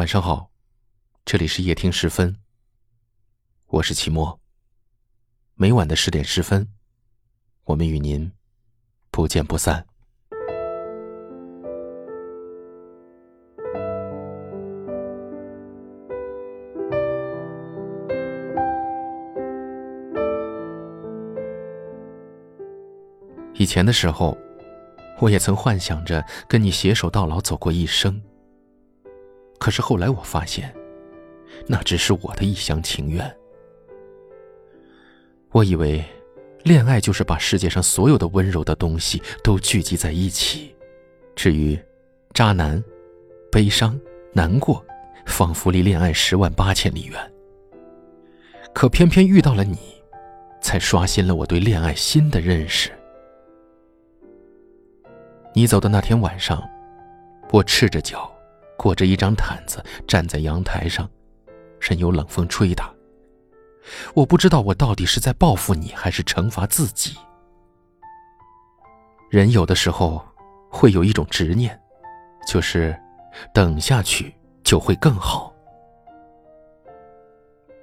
晚上好，这里是夜听十分。我是齐墨。每晚的十点十分，我们与您不见不散。以前的时候，我也曾幻想着跟你携手到老，走过一生。可是后来我发现，那只是我的一厢情愿。我以为，恋爱就是把世界上所有的温柔的东西都聚集在一起。至于渣男、悲伤、难过，仿佛离恋爱十万八千里远。可偏偏遇到了你，才刷新了我对恋爱新的认识。你走的那天晚上，我赤着脚。裹着一张毯子站在阳台上，任由冷风吹打。我不知道我到底是在报复你，还是惩罚自己。人有的时候会有一种执念，就是等下去就会更好。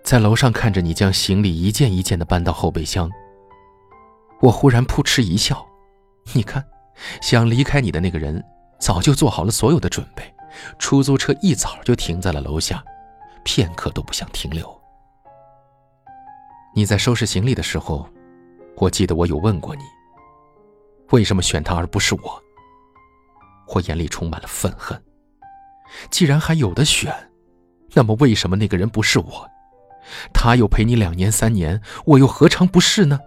在楼上看着你将行李一件一件的搬到后备箱，我忽然扑哧一笑。你看，想离开你的那个人早就做好了所有的准备。出租车一早就停在了楼下，片刻都不想停留。你在收拾行李的时候，我记得我有问过你，为什么选他而不是我？我眼里充满了愤恨。既然还有的选，那么为什么那个人不是我？他又陪你两年三年，我又何尝不是呢？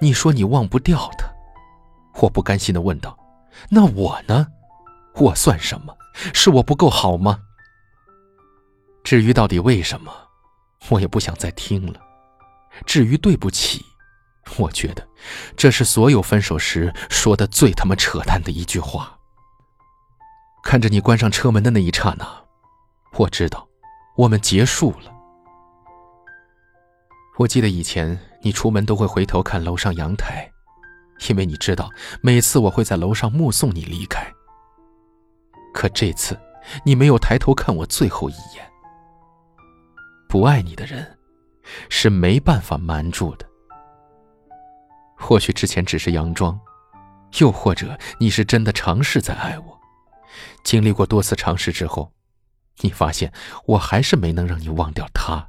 你说你忘不掉他，我不甘心的问道：“那我呢？”我算什么？是我不够好吗？至于到底为什么，我也不想再听了。至于对不起，我觉得这是所有分手时说的最他妈扯淡的一句话。看着你关上车门的那一刹那，我知道我们结束了。我记得以前你出门都会回头看楼上阳台，因为你知道每次我会在楼上目送你离开。可这次，你没有抬头看我最后一眼。不爱你的人，是没办法瞒住的。或许之前只是佯装，又或者你是真的尝试在爱我。经历过多次尝试之后，你发现我还是没能让你忘掉他。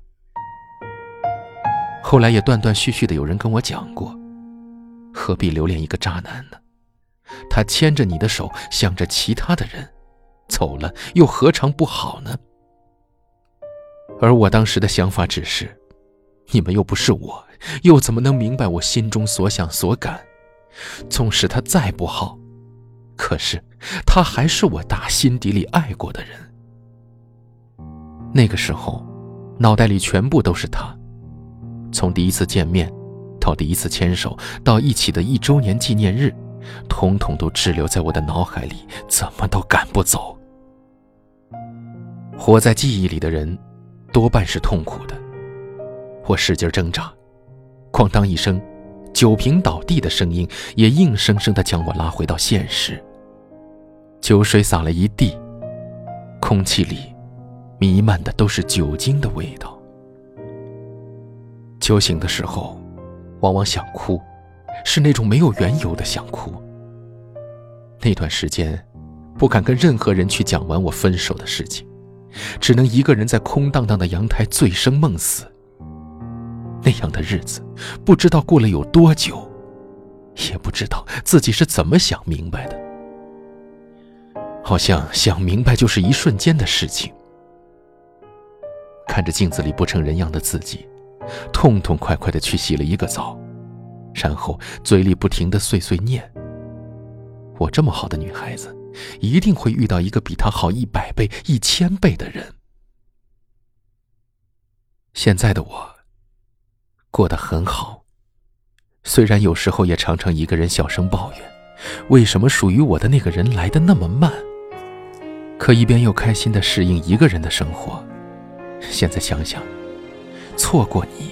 后来也断断续续的有人跟我讲过，何必留恋一个渣男呢？他牵着你的手，想着其他的人。走了又何尝不好呢？而我当时的想法只是，你们又不是我，又怎么能明白我心中所想所感？纵使他再不好，可是他还是我打心底里爱过的人。那个时候，脑袋里全部都是他，从第一次见面，到第一次牵手，到一起的一周年纪念日。统统都滞留在我的脑海里，怎么都赶不走。活在记忆里的人，多半是痛苦的。我使劲挣扎，哐当一声，酒瓶倒地的声音也硬生生地将我拉回到现实。酒水洒了一地，空气里弥漫的都是酒精的味道。酒醒的时候，往往想哭。是那种没有缘由的想哭。那段时间，不敢跟任何人去讲完我分手的事情，只能一个人在空荡荡的阳台醉生梦死。那样的日子，不知道过了有多久，也不知道自己是怎么想明白的。好像想明白就是一瞬间的事情。看着镜子里不成人样的自己，痛痛快快的去洗了一个澡。然后嘴里不停的碎碎念：“我这么好的女孩子，一定会遇到一个比她好一百倍、一千倍的人。”现在的我过得很好，虽然有时候也常常一个人小声抱怨，为什么属于我的那个人来的那么慢。可一边又开心的适应一个人的生活。现在想想，错过你。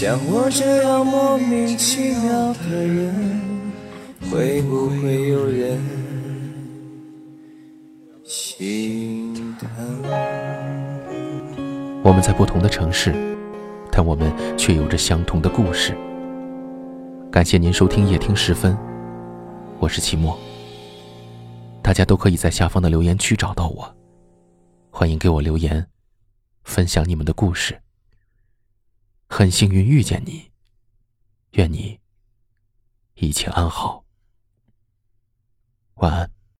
像我这样莫名其妙的人，会不会有人心疼？我们在不同的城市，但我们却有着相同的故事。感谢您收听夜听时分，我是齐墨。大家都可以在下方的留言区找到我，欢迎给我留言，分享你们的故事。很幸运遇见你，愿你一切安好，晚安。